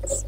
Jesus.